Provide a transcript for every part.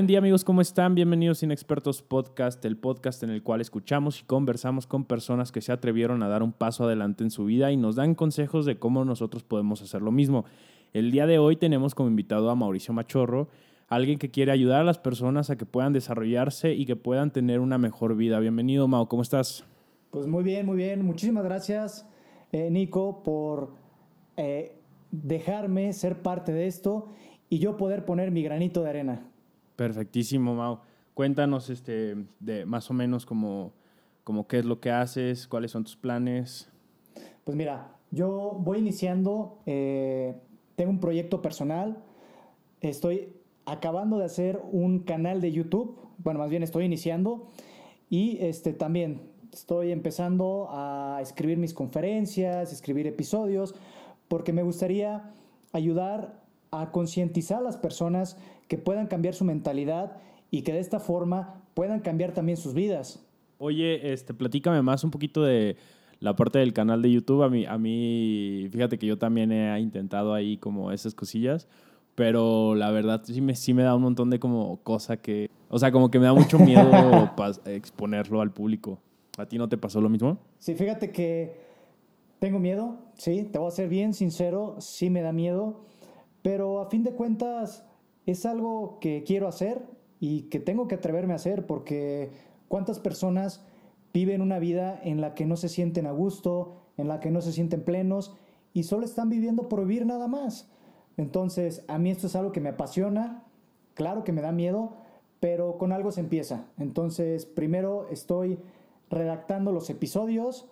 Buen día amigos, ¿cómo están? Bienvenidos a Inexpertos Podcast, el podcast en el cual escuchamos y conversamos con personas que se atrevieron a dar un paso adelante en su vida y nos dan consejos de cómo nosotros podemos hacer lo mismo. El día de hoy tenemos como invitado a Mauricio Machorro, alguien que quiere ayudar a las personas a que puedan desarrollarse y que puedan tener una mejor vida. Bienvenido, Mau, ¿cómo estás? Pues muy bien, muy bien. Muchísimas gracias, eh, Nico, por eh, dejarme ser parte de esto y yo poder poner mi granito de arena. Perfectísimo, Mau. Cuéntanos este, de más o menos como, qué es lo que haces, cuáles son tus planes. Pues mira, yo voy iniciando, eh, tengo un proyecto personal, estoy acabando de hacer un canal de YouTube, bueno, más bien estoy iniciando y este también estoy empezando a escribir mis conferencias, escribir episodios, porque me gustaría ayudar a concientizar a las personas que puedan cambiar su mentalidad y que de esta forma puedan cambiar también sus vidas. Oye, este, platícame más un poquito de la parte del canal de YouTube. A mí, a mí, fíjate que yo también he intentado ahí como esas cosillas, pero la verdad sí me, sí me da un montón de como cosa que, o sea, como que me da mucho miedo exponerlo al público. ¿A ti no te pasó lo mismo? Sí, fíjate que tengo miedo, sí, te voy a ser bien sincero, sí me da miedo, pero a fin de cuentas es algo que quiero hacer y que tengo que atreverme a hacer porque cuántas personas viven una vida en la que no se sienten a gusto, en la que no se sienten plenos y solo están viviendo por vivir nada más. Entonces, a mí esto es algo que me apasiona, claro que me da miedo, pero con algo se empieza. Entonces, primero estoy redactando los episodios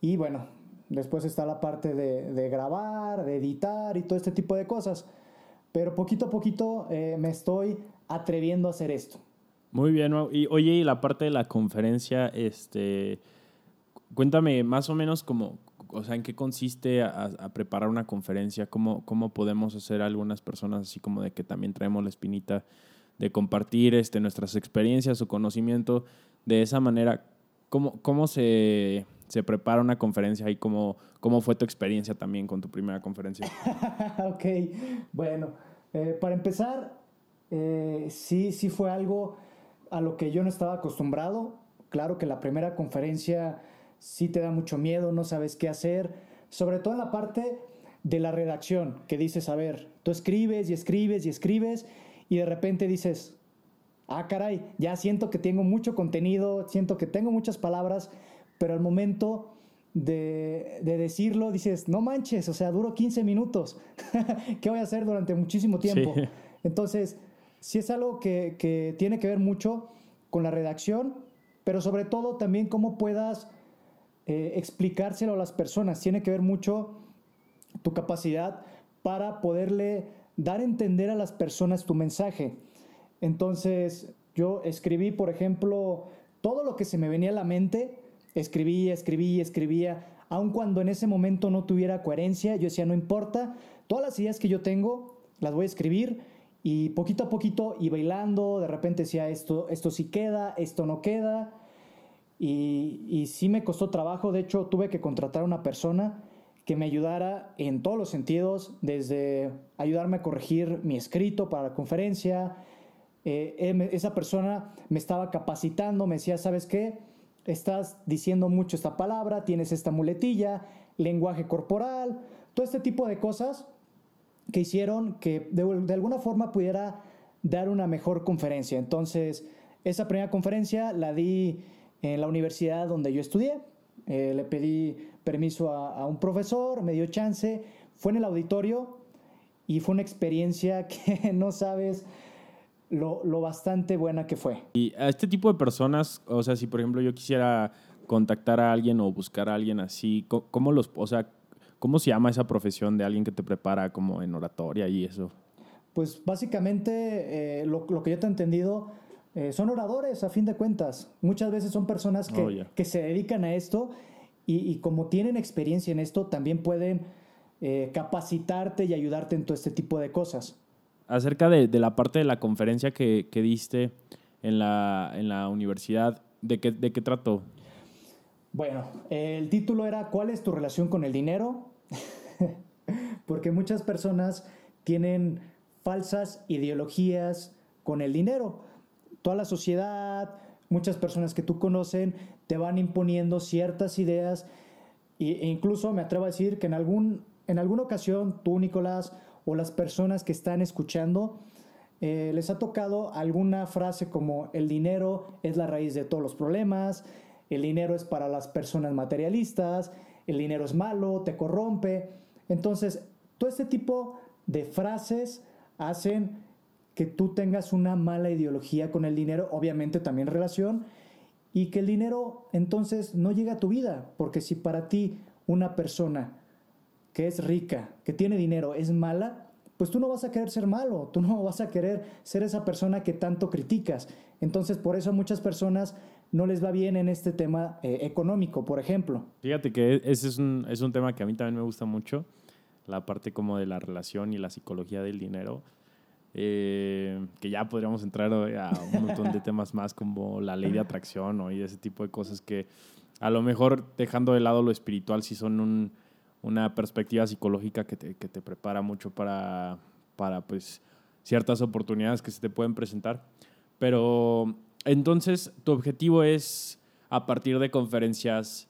y bueno, después está la parte de, grabar, de editar y todo este tipo de cosas. Pero poquito a poquito eh, me estoy atreviendo a hacer esto. Muy bien, y oye, y la parte de la conferencia, este, cuéntame más o menos cómo, o sea, en qué consiste a, preparar una conferencia, cómo, cómo podemos hacer algunas personas así como de que también traemos la espinita de compartir este, nuestras experiencias o conocimiento de esa manera. ¿Cómo, cómo se, se prepara una conferencia y cómo, cómo fue tu experiencia también con tu primera conferencia? ok, bueno, eh, para empezar, eh, sí, sí fue algo a lo que yo no estaba acostumbrado. Claro que la primera conferencia sí te da mucho miedo, no sabes qué hacer, sobre todo en la parte de la redacción, que dices, a ver, tú escribes y escribes y escribes y de repente dices, ah, caray, ya siento que tengo mucho contenido, siento que tengo muchas palabras, pero al momento de, decirlo dices, no manches, o sea, duro 15 minutos, ¿qué voy a hacer durante muchísimo tiempo? Entonces, sí es algo que, que tiene que ver mucho con la redacción, pero sobre todo también cómo puedas eh, explicárselo a las personas. Tiene que ver mucho tu capacidad para poderle dar a entender a las personas tu mensaje. Entonces, yo escribí, por ejemplo, todo lo que se me venía a la mente, escribía, escribía, escribía, aun cuando en ese momento no tuviera coherencia, yo decía, no importa, todas las ideas que yo tengo las voy a escribir y poquito a poquito y bailando, de repente decía, esto, esto sí queda, esto no queda, y, y sí me costó trabajo, de hecho tuve que contratar a una persona que me ayudara en todos los sentidos, desde ayudarme a corregir mi escrito para la conferencia. Eh, esa persona me estaba capacitando, me decía, ¿sabes qué? Estás diciendo mucho esta palabra, tienes esta muletilla, lenguaje corporal, todo este tipo de cosas que hicieron que de, alguna forma pudiera dar una mejor conferencia. Entonces, esa primera conferencia la di en la universidad donde yo estudié. Eh, le pedí permiso a, un profesor, me dio chance, fue en el auditorio y fue una experiencia que no sabes lo, lo, bastante buena que fue. Y a este tipo de personas, o sea, si por ejemplo yo quisiera contactar a alguien o buscar a alguien así, ¿cómo, los, o sea, cómo se llama esa profesión de alguien que te prepara como en oratoria y eso? Pues básicamente eh, lo, lo que yo te he entendido eh, son oradores a fin de cuentas. Muchas veces son personas que, oh, que se dedican a esto y, como tienen experiencia en esto, también pueden eh, capacitarte y ayudarte en todo este tipo de cosas. Acerca de, de la parte de la conferencia que, que diste en la, en la, universidad, ¿de qué, ¿de qué trató? Bueno, el título era ¿Cuál es tu relación con el dinero? Porque muchas personas tienen falsas ideologías con el dinero. Toda la sociedad, muchas personas que tú conocen, te van imponiendo ciertas ideas e incluso me atrevo a decir que en, algún, en alguna ocasión tú, Nicolás, o las personas que están escuchando, eh, les ha tocado alguna frase como el dinero es la raíz de todos los problemas, el dinero es para las personas materialistas, el dinero es malo, te corrompe. Entonces, todo este tipo de frases hacen que tú tengas una mala ideología con el dinero, obviamente también relación, y que el dinero entonces no llegue a tu vida, porque si para ti una persona que es rica, que tiene dinero, es mala, pues tú no vas a querer ser malo, tú no vas a querer ser esa persona que tanto criticas. Entonces, por eso a muchas personas no les va bien en este tema eh, económico, por ejemplo. Fíjate que ese es un, es un tema que a mí también me gusta mucho, la parte como de la relación y la psicología del dinero. Eh, que ya podríamos entrar a un montón de temas más como la ley de atracción ¿no? y ese tipo de cosas que a lo mejor dejando de lado lo espiritual sí son un, una perspectiva psicológica que te, que te prepara mucho para, para pues, ciertas oportunidades que se te pueden presentar. Pero entonces, tu objetivo es, a partir de conferencias,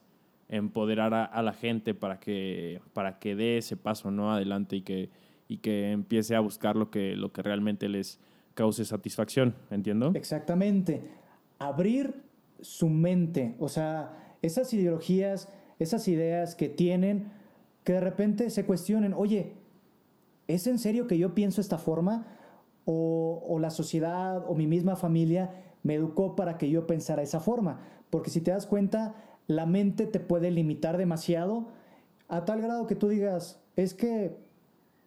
empoderar a, la gente para que, para que dé ese paso ¿no? adelante y que, y que empiece a buscar lo que, lo que realmente les cause satisfacción, ¿entiendo? Exactamente. Abrir su mente, o sea, esas ideologías, esas ideas que tienen, que de repente se cuestionen, oye, ¿es en serio que yo pienso esta forma? O, o la sociedad o mi misma familia me educó para que yo pensara esa forma. Porque si te das cuenta, la mente te puede limitar demasiado a tal grado que tú digas, es que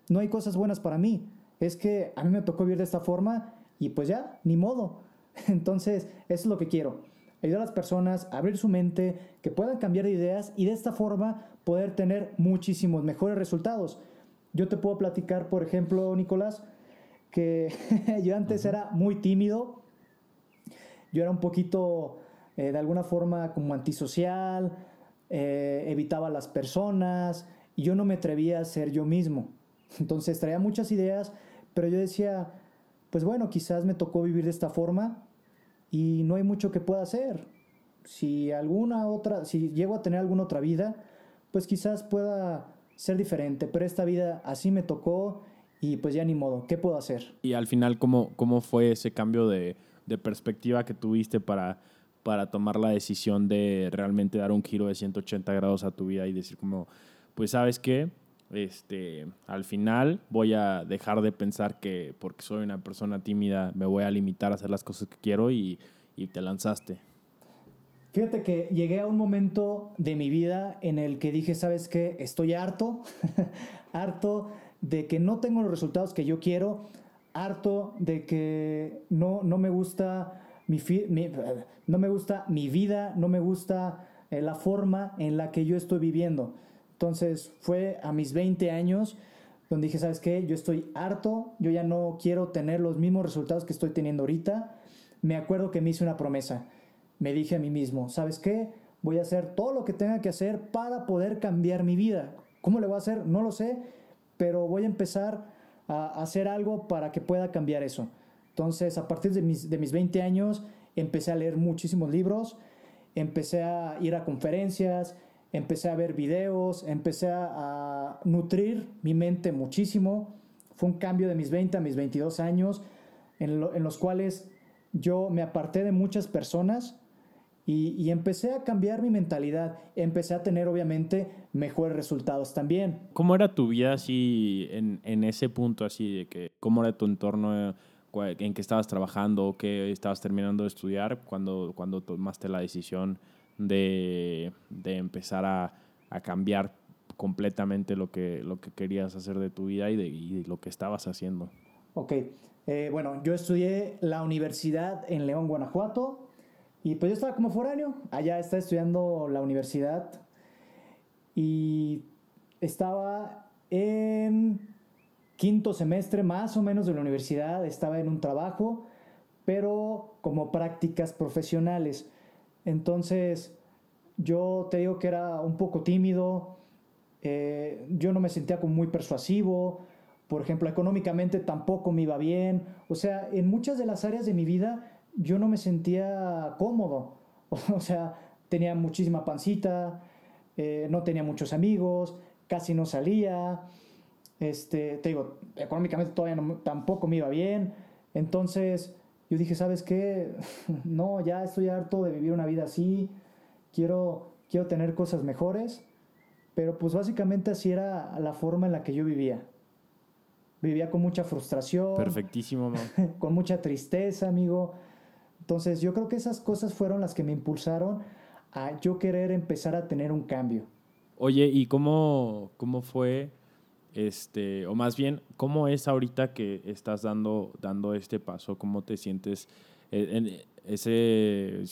no hay cosas buenas para mí, es que a mí me tocó vivir de esta forma y pues ya, ni modo. Entonces, eso es lo que quiero. Ayudar a las personas a abrir su mente, que puedan cambiar de ideas y de esta forma poder tener muchísimos mejores resultados. Yo te puedo platicar, por ejemplo, Nicolás, que yo antes era muy tímido, yo era un poquito, eh, de alguna forma, como antisocial, eh, evitaba a las personas y yo no me atrevía a ser yo mismo. Entonces traía muchas ideas, pero yo decía, pues bueno, quizás me tocó vivir de esta forma y no hay mucho que pueda hacer. Si alguna otra, si llego a tener alguna otra vida, pues quizás pueda ser diferente, pero esta vida así me tocó y pues ya ni modo, ¿qué puedo hacer? Y al final, ¿cómo, cómo fue ese cambio de, de perspectiva que tuviste para, para tomar la decisión de realmente dar un giro de 180 grados a tu vida y decir como, pues sabes qué, este, al final voy a dejar de pensar que porque soy una persona tímida me voy a limitar a hacer las cosas que quiero y, y te lanzaste. Fíjate que llegué a un momento de mi vida en el que dije, ¿sabes qué? Estoy harto, harto de que no tengo los resultados que yo quiero, harto de que no, no me gusta mi, no me gusta mi vida, no me gusta eh, la forma en la que yo estoy viviendo. Entonces fue a mis 20 años donde dije, ¿sabes qué? Yo estoy harto, yo ya no quiero tener los mismos resultados que estoy teniendo ahorita. Me acuerdo que me hice una promesa. Me dije a mí mismo, ¿sabes qué? Voy a hacer todo lo que tenga que hacer para poder cambiar mi vida. ¿Cómo le voy a hacer? No lo sé, pero voy a empezar a hacer algo para que pueda cambiar eso. Entonces, a partir de mis, de mis 20 años, empecé a leer muchísimos libros, empecé a ir a conferencias, empecé a ver videos, empecé a, nutrir mi mente muchísimo. Fue un cambio de mis 20 a mis 22 años, en, en los cuales yo me aparté de muchas personas y, empecé a cambiar mi mentalidad, empecé a tener obviamente mejores resultados también. ¿Cómo era tu vida así en, en ese punto así de que cómo era tu entorno en que estabas trabajando o que estabas terminando de estudiar cuando, cuando tomaste la decisión de, de empezar a, a, cambiar completamente lo que, lo que querías hacer de tu vida y de, y lo que estabas haciendo? Ok, eh, bueno, yo estudié la universidad en León, Guanajuato, y pues yo estaba como foráneo, allá estaba estudiando la universidad y estaba en quinto semestre más o menos de la universidad, estaba en un trabajo, pero como prácticas profesionales. Entonces yo te digo que era un poco tímido, eh, yo no me sentía como muy persuasivo, por ejemplo, económicamente tampoco me iba bien. O sea, en muchas de las áreas de mi vida yo no me sentía cómodo. O sea, tenía muchísima pancita, eh, no tenía muchos amigos, casi no salía. Este, te digo, económicamente todavía tampoco me iba bien. Entonces yo dije, ¿sabes qué? no, ya estoy harto de vivir una vida así. Quiero, quiero tener cosas mejores. Pero pues básicamente así era la forma en la que yo vivía. Vivía con mucha frustración. Perfectísimo, con mucha tristeza, amigo. Entonces yo creo que esas cosas fueron las que me impulsaron a yo querer empezar a tener un cambio. Oye, ¿y cómo, cómo fue, este, o más bien, cómo es ahorita que estás dando, dando este paso? ¿Cómo te sientes? Eh,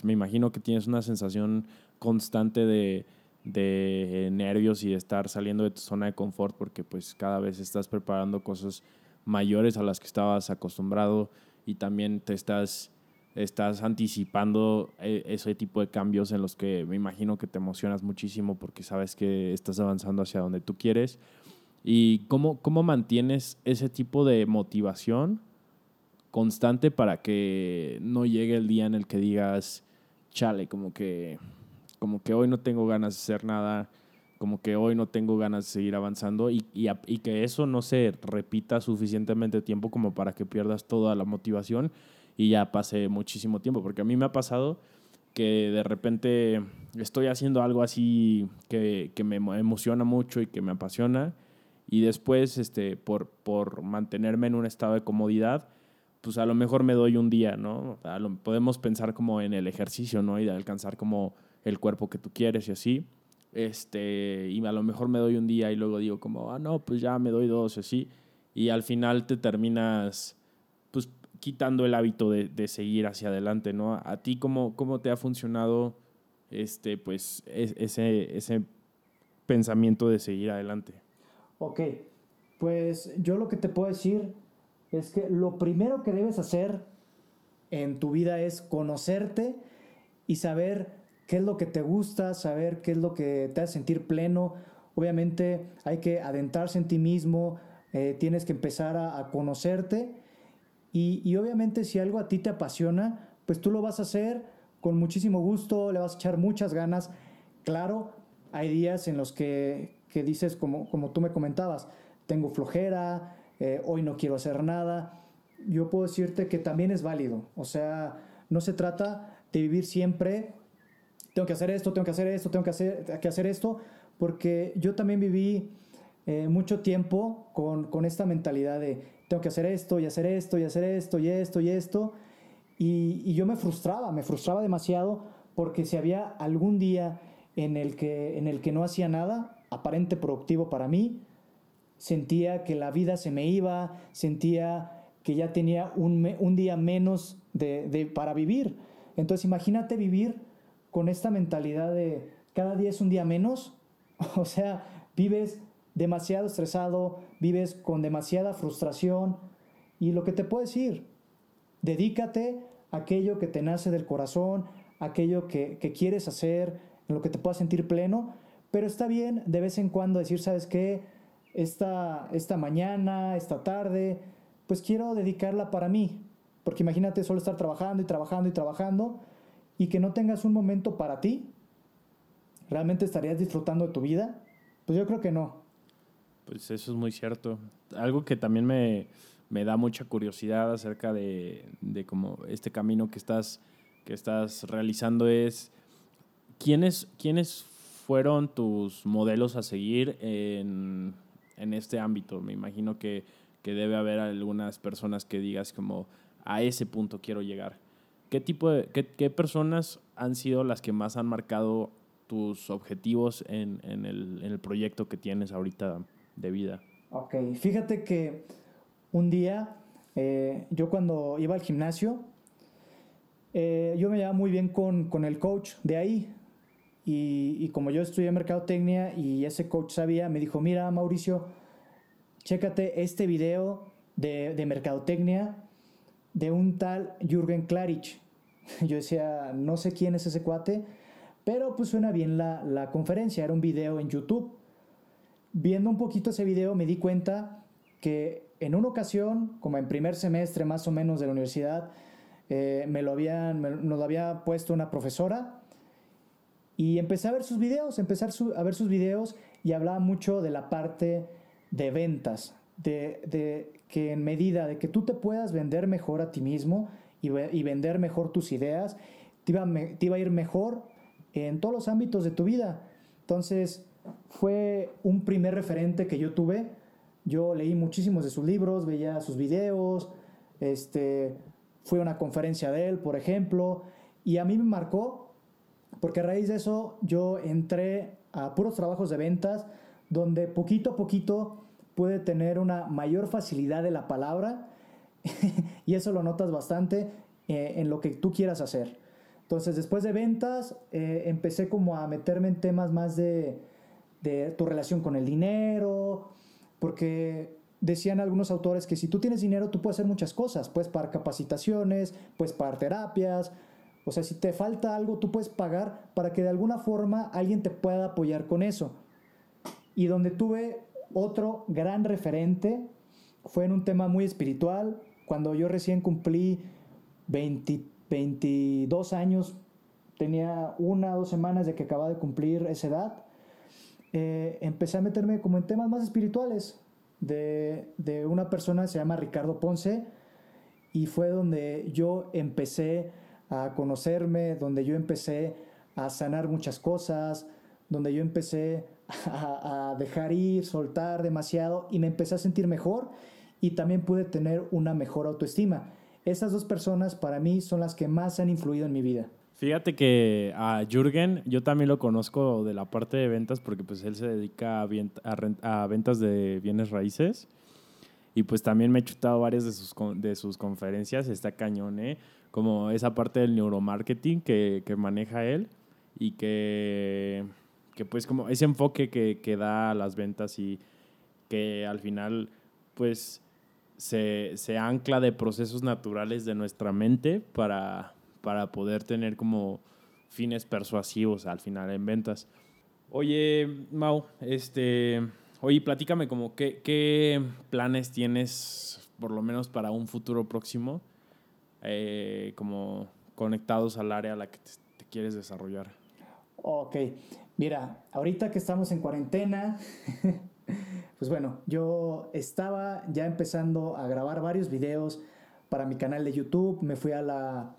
me imagino que tienes una sensación constante de, de nervios y de estar saliendo de tu zona de confort porque pues cada vez estás preparando cosas mayores a las que estabas acostumbrado y también te estás estás anticipando eh, ese tipo de cambios en los que me imagino que te emocionas muchísimo porque sabes que estás avanzando hacia donde tú quieres. ¿Y cómo, cómo mantienes ese tipo de motivación constante para que no llegue el día en el que digas, chale, como que, como que hoy no tengo ganas de hacer nada, como que hoy no tengo ganas de seguir avanzando y, y, y que eso no se repita suficientemente tiempo como para que pierdas toda la motivación y ya pase muchísimo tiempo, porque a mí me ha pasado que de repente estoy haciendo algo así que, que me emociona mucho y que me apasiona y después este, por, por mantenerme en un estado de comodidad, pues a lo mejor me doy un día, ¿no? podemos pensar como en el ejercicio, ¿no? Y de alcanzar como el cuerpo que tú quieres y así. Este, y a lo mejor me doy un día y luego digo como, ah, no, pues ya me doy dos y así. Y al final te terminas quitando el hábito de, seguir hacia adelante, ¿no? ¿A ti cómo, cómo te ha funcionado este, pues, ese, ese pensamiento de seguir adelante? Ok, pues yo lo que te puedo decir es que lo primero que debes hacer en tu vida es conocerte y saber qué es lo que te gusta, saber qué es lo que te hace sentir pleno. Obviamente hay que adentrarse en ti mismo, eh, tienes que empezar a conocerte y, obviamente si algo a ti te apasiona, pues tú lo vas a hacer con muchísimo gusto, le vas a echar muchas ganas. Claro, hay días en los que, dices, como, como tú me comentabas, tengo flojera, eh, hoy no quiero hacer nada. Yo puedo decirte que también es válido. O sea, no se trata de vivir siempre, tengo que hacer esto, tengo que hacer esto, tengo que hacer, que hacer esto, porque yo también viví eh, mucho tiempo con, con esta mentalidad de tengo que hacer esto y hacer esto y hacer esto y esto y esto. Y, yo me frustraba, me frustraba demasiado porque si había algún día en el que, en el que no hacía nada, aparente productivo para mí, sentía que la vida se me iba, sentía que ya tenía un, un día menos de, para vivir. Entonces imagínate vivir con esta mentalidad de cada día es un día menos. O sea, vives demasiado estresado, vives con demasiada frustración. Y lo que te puedo decir, dedícate a aquello que te nace del corazón, aquello que, quieres hacer, en lo que te puedas sentir pleno. Pero está bien de vez en cuando decir, ¿sabes qué? Esta, esta mañana, esta tarde, pues quiero dedicarla para mí. Porque imagínate solo estar trabajando y trabajando y trabajando y que no tengas un momento para ti. ¿Realmente estarías disfrutando de tu vida? Pues yo creo que no. Pues eso es muy cierto. Algo que también me, da mucha curiosidad acerca de, de como este camino que estás, que estás realizando es, ¿quiénes, ¿quiénes fueron tus modelos a seguir en, este ámbito? Me imagino que, debe haber algunas personas que digas como, a ese punto quiero llegar. ¿Qué tipo de, qué, personas han sido las que más han marcado tus objetivos en, en, el, en el proyecto que tienes ahorita de vida. Ok, fíjate que un día eh, yo cuando iba al gimnasio, eh, yo me llevaba muy bien con, con el coach de ahí. Y, como yo estudié mercadotecnia y ese coach sabía, me dijo, mira Mauricio, chécate este video de, de mercadotecnia de un tal Jürgen Klarich. Yo decía, no sé quién es ese cuate, pero pues suena bien la, la conferencia, era un video en YouTube viendo un poquito ese video me di cuenta que en una ocasión, como en primer semestre más o menos de la universidad, eh, me lo habían, nos lo había puesto una profesora y empecé a ver sus videos, empecé a ver sus videos y hablaba mucho de la parte de ventas, de, que en medida de que tú te puedas vender mejor a ti mismo y, y vender mejor tus ideas, te iba, te iba a ir mejor en todos los ámbitos de tu vida. Entonces, fue un primer referente que yo tuve. Yo leí muchísimos de sus libros, veía sus videos, este, fui a una conferencia de él, por ejemplo, y a mí me marcó porque a raíz de eso yo entré a puros trabajos de ventas donde poquito a poquito puede tener una mayor facilidad de la palabra y eso lo notas bastante eh, en lo que tú quieras hacer. Entonces después de ventas eh, empecé como a meterme en temas más de, tu relación con el dinero, porque decían algunos autores que si tú tienes dinero tú puedes hacer muchas cosas, puedes pagar capacitaciones, puedes pagar terapias, o sea, si te falta algo, tú puedes pagar para que de alguna forma alguien te pueda apoyar con eso. Y donde tuve otro gran referente fue en un tema muy espiritual, cuando yo recién cumplí 22 años, tenía una o dos semanas de que acababa de cumplir esa edad, eh, empecé a meterme como en temas más espirituales de, de una persona se llama Ricardo Ponce y fue donde yo empecé a conocerme, donde yo empecé a sanar muchas cosas, donde yo empecé a, dejar ir, soltar demasiado y me empecé a sentir mejor y también pude tener una mejor autoestima. Esas dos personas para mí son las que más han influido en mi vida. Fíjate que a Jürgen yo también lo conozco de la parte de ventas porque pues él se dedica a, a ventas de bienes raíces y pues también me he chutado varias de sus, de sus conferencias, está cañón, ¿eh? Como esa parte del neuromarketing que, que maneja él y que, que, pues como ese enfoque que, que, da a las ventas y que al final pues se, se, ancla de procesos naturales de nuestra mente para, para poder tener como fines persuasivos al final en ventas. Oye, Mau, este, oye, platícame como qué, qué planes tienes por lo menos para un futuro próximo eh, como conectados al área a la que te, quieres desarrollar? Ok, mira, ahorita que estamos en cuarentena, pues bueno, yo estaba ya empezando a grabar varios videos para mi canal de YouTube, me fui a la,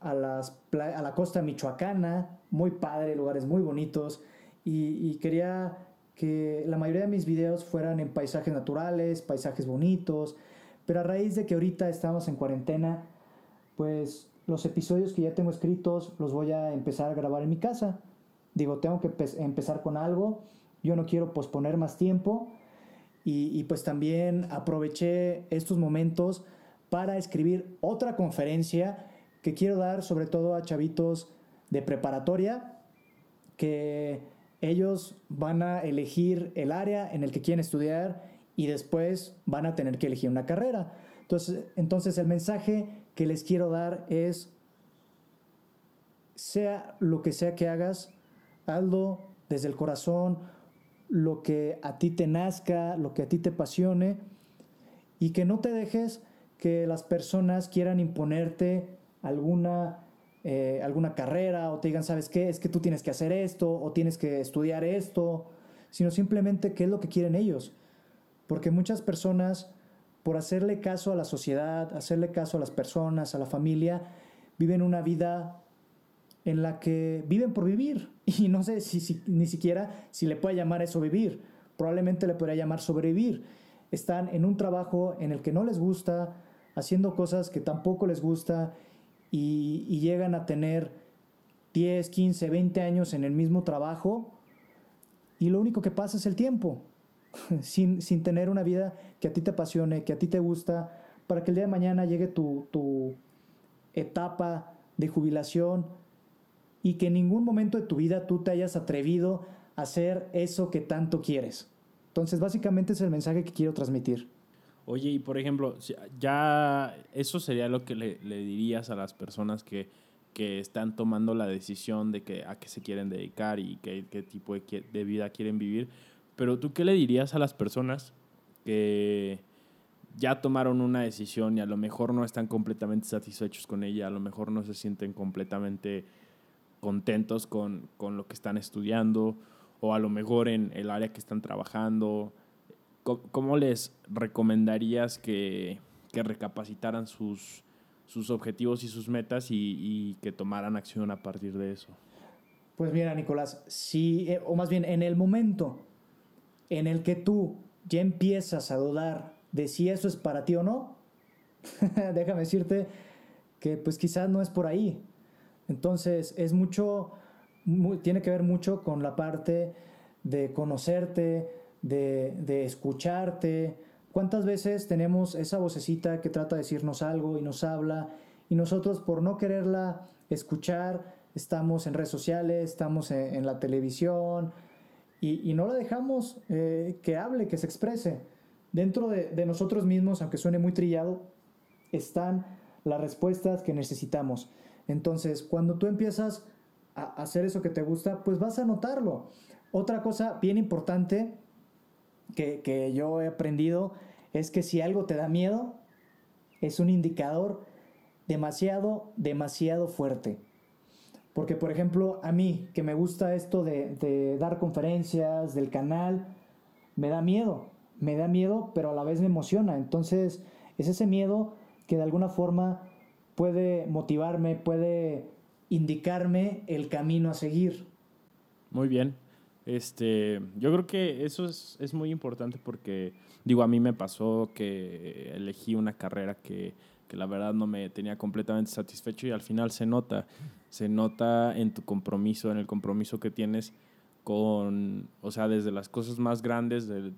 a, las, a la costa michoacana, muy padre, lugares muy bonitos, y, y quería que la mayoría de mis videos fueran en paisajes naturales, paisajes bonitos, pero a raíz de que ahorita estamos en cuarentena, pues los episodios que ya tengo escritos los voy a empezar a grabar en mi casa. Digo, tengo que empezar con algo, yo no quiero posponer más tiempo y, pues también aproveché estos momentos para escribir otra conferencia que quiero dar sobre todo a chavitos de preparatoria que ellos van a elegir el área en el que quieren estudiar y después van a tener que elegir una carrera. Entonces, entonces el mensaje que les quiero dar es, sea lo que sea que hagas, hazlo desde el corazón, lo que a ti te nazca, lo que a ti te apasione, y que no te dejes que las personas quieran imponerte alguna, eh, alguna carrera o te digan, ¿sabes qué? Es que tú tienes que hacer esto o tienes que estudiar esto, sino simplemente qué es lo que quieren ellos. Porque muchas personas, por hacerle caso a la sociedad, hacerle caso a las personas, a la familia, viven una vida en la que viven por vivir. Y no sé si, ni siquiera si le puede llamar eso vivir. Probablemente le podría llamar sobrevivir. Están en un trabajo en el que no les gusta, haciendo cosas que tampoco les gusta y, llegan a tener 10, 15, 20 años en el mismo trabajo y lo único que pasa es el tiempo. sin, sin, tener una vida que a ti te apasione, que a ti te gusta, para que el día de mañana llegue tu, tu etapa de jubilación y que en ningún momento de tu vida tú te hayas atrevido a hacer eso que tanto quieres. Entonces, básicamente es el mensaje que quiero transmitir. Oye, y por ejemplo, ya eso sería lo que le, le dirías a las personas que, que, están tomando la decisión de que, a qué se quieren dedicar y qué, qué tipo de, de vida quieren vivir. Pero tú qué le dirías a las personas que ya tomaron una decisión y a lo mejor no están completamente satisfechos con ella, a lo mejor no se sienten completamente contentos con, con lo que están estudiando o a lo mejor en el área que están trabajando. ¿Cómo, les recomendarías que, que recapacitaran sus, sus objetivos y sus metas y, que tomaran acción a partir de eso? Pues mira, Nicolás, si, eh, o más bien en el momento en el que tú ya empiezas a dudar de si eso es para ti o no, déjame decirte que pues quizás no es por ahí. Entonces es mucho, tiene que ver mucho con la parte de conocerte, de, de escucharte, ¿Cuántas veces tenemos esa vocecita que trata de decirnos algo y nos habla y nosotros por no quererla escuchar estamos en redes sociales, estamos en, la televisión y, no la dejamos eh, que hable, que se exprese? Dentro de, nosotros mismos, aunque suene muy trillado, están las respuestas que necesitamos. Entonces, cuando tú empiezas a hacer eso que te gusta, pues vas a notarlo. Otra cosa bien importante que, yo he aprendido es que si algo te da miedo, es un indicador demasiado, demasiado fuerte. Porque, por ejemplo, a mí, que me gusta esto de, dar conferencias, del canal, me da miedo. Me da miedo, pero a la vez me emociona. Entonces, es ese miedo que de alguna forma puede motivarme, puede indicarme el camino a seguir. Muy bien. Este, yo creo que eso es, es, muy importante porque, digo, a mí me pasó que elegí una carrera que, que, la verdad no me tenía completamente satisfecho y al final se nota, se nota en tu compromiso, en el compromiso que tienes con, o sea, desde las cosas más grandes de,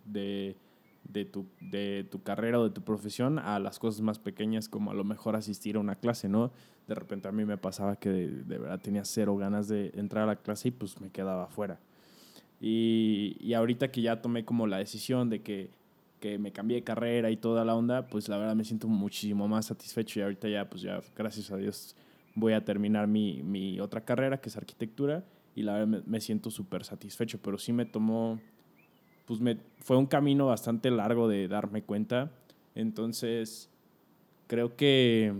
de, tu, de tu carrera o de tu profesión a las cosas más pequeñas como a lo mejor asistir a una clase, ¿no? De repente a mí me pasaba que de, de verdad tenía cero ganas de entrar a la clase y pues me quedaba afuera. Y, y ahorita que ya tomé como la decisión de que, que, me cambié de carrera y toda la onda, pues la verdad me siento muchísimo más satisfecho y ahorita ya, pues ya, gracias a Dios, voy a terminar mi, mi otra carrera, que es arquitectura, y la verdad me, siento súper satisfecho, pero sí me tomó, pues me, fue un camino bastante largo de darme cuenta, entonces creo que,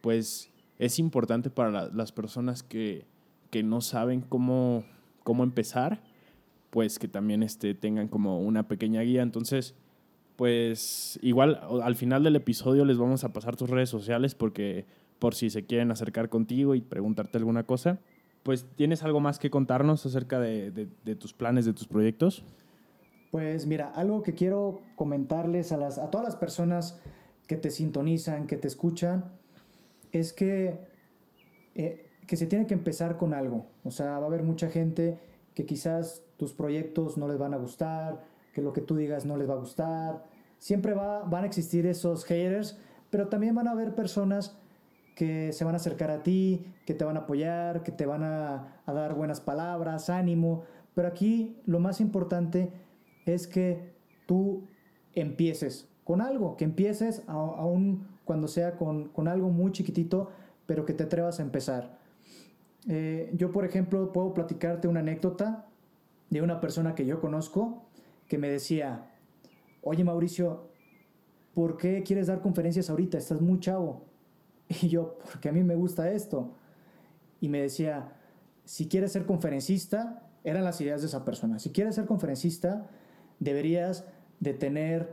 pues, es importante para las personas que, que no saben cómo, cómo empezar, pues que también este, tengan como una pequeña guía. Entonces, pues igual al final del episodio les vamos a pasar tus redes sociales porque por si se quieren acercar contigo y preguntarte alguna cosa. Pues, ¿tienes algo más que contarnos acerca de, tus planes, de tus proyectos? Pues mira, algo que quiero comentarles a todas las personas que te sintonizan, que te escuchan, es que, eh, que se tiene que empezar con algo. O sea, va a haber mucha gente que quizás tus proyectos no les van a gustar, que lo que tú digas no les va a gustar. Siempre va, van a existir esos haters, pero también van a haber personas que se van a acercar a ti, que te van a apoyar, que te van a, dar buenas palabras, ánimo. Pero aquí lo más importante es que tú empieces con algo, que empieces aún cuando sea con, con algo muy chiquitito, pero que te atrevas a empezar. Eh, yo, por ejemplo, puedo platicarte una anécdota de una persona que yo conozco que me decía, oye Mauricio, ¿por qué quieres dar conferencias ahorita? Estás muy chavo. Y yo, porque a mí me gusta esto. Y me decía, si quieres ser conferencista, eran las ideas de esa persona, si quieres ser conferencista, deberías de tener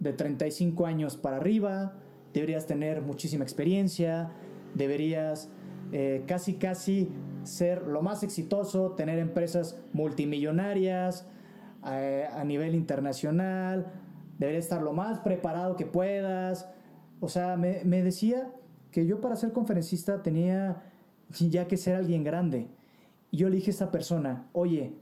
de 35 años para arriba, deberías tener muchísima experiencia, deberías eh, casi casi ser lo más exitoso, tener empresas multimillonarias a nivel internacional, debería estar lo más preparado que puedas. O sea, me, me decía que yo para ser conferencista tenía ya que ser alguien grande. Y yo le dije a esta persona, oye,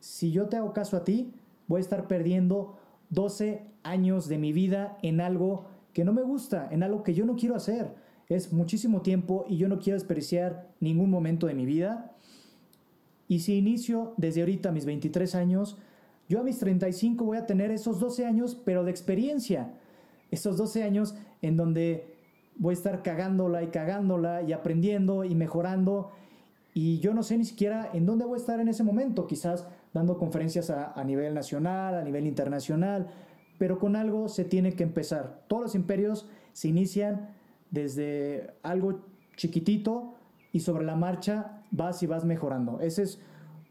si yo te hago caso a ti, voy a estar perdiendo 12 años de mi vida en algo que no me gusta, en algo que yo no quiero hacer es muchísimo tiempo y yo no quiero desperdiciar ningún momento de mi vida. Y si inicio desde ahorita mis 23 años, yo a mis 35 voy a tener esos 12 años, pero de experiencia. Esos 12 años en donde voy a estar cagándola y cagándola y aprendiendo y mejorando. Y yo no sé ni siquiera en dónde voy a estar en ese momento, quizás dando conferencias a, nivel nacional, a nivel internacional, pero con algo se tiene que empezar. Todos los imperios se inician desde algo chiquitito y sobre la marcha vas y vas mejorando. Ese es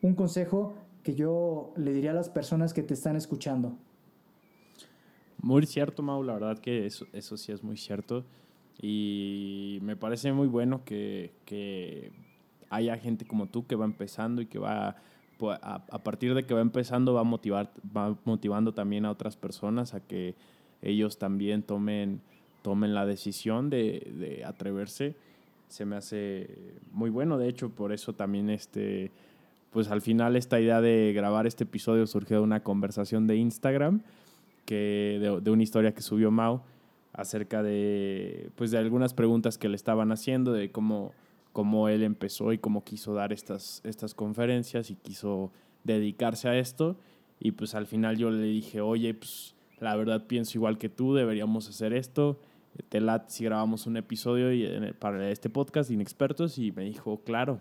un consejo que yo le diría a las personas que te están escuchando. Muy cierto, Mau, la verdad que eso, eso sí es muy cierto. Y me parece muy bueno que, que haya gente como tú que va empezando y que va, pues, a, a, partir de que va empezando, va, a motivar, va motivando también a otras personas a que ellos también tomen, tomen la decisión de, de atreverse. Se me hace muy bueno, de hecho, por eso también este, pues al final esta idea de grabar este episodio surgió de una conversación de Instagram, que, de, una historia que subió Mau acerca de, pues, de algunas preguntas que le estaban haciendo, de cómo, cómo él empezó y cómo quiso dar estas, estas conferencias y quiso dedicarse a esto. Y pues al final yo le dije, oye, pues la verdad pienso igual que tú, deberíamos hacer esto. Te late si grabamos un episodio y, para este podcast Inexpertos y me dijo, claro,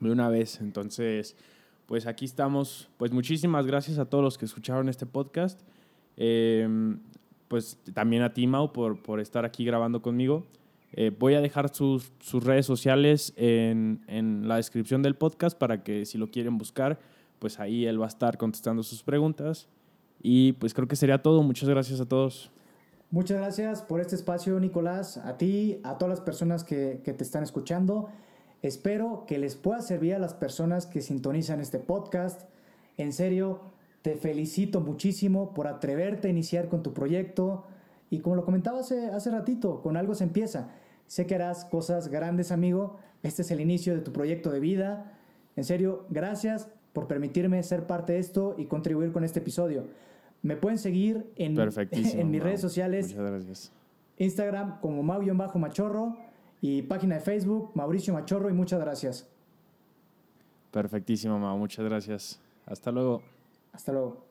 de una vez. Entonces, pues aquí estamos. Pues muchísimas gracias a todos los que escucharon este podcast. Eh, pues también a ti, Mau, por, por estar aquí grabando conmigo. Eh, voy a dejar sus, sus redes sociales en, en, la descripción del podcast para que si lo quieren buscar, pues ahí él va a estar contestando sus preguntas. Y pues creo que sería todo. Muchas gracias a todos. Muchas gracias por este espacio, Nicolás, a ti, a todas las personas que, que te están escuchando. Espero que les pueda servir a las personas que sintonizan este podcast. En serio, te felicito muchísimo por atreverte a iniciar con tu proyecto y como lo comentaba hace, hace ratito, con algo se empieza. Sé que harás cosas grandes, amigo. Este es el inicio de tu proyecto de vida. En serio, gracias por permitirme ser parte de esto y contribuir con este episodio. Me pueden seguir en, en mis redes sociales. Muchas gracias. Instagram como Mau-Machorro y página de Facebook Mauricio Machorro y muchas gracias. Perfectísimo, Mau. Muchas gracias. Hasta luego. Hasta luego.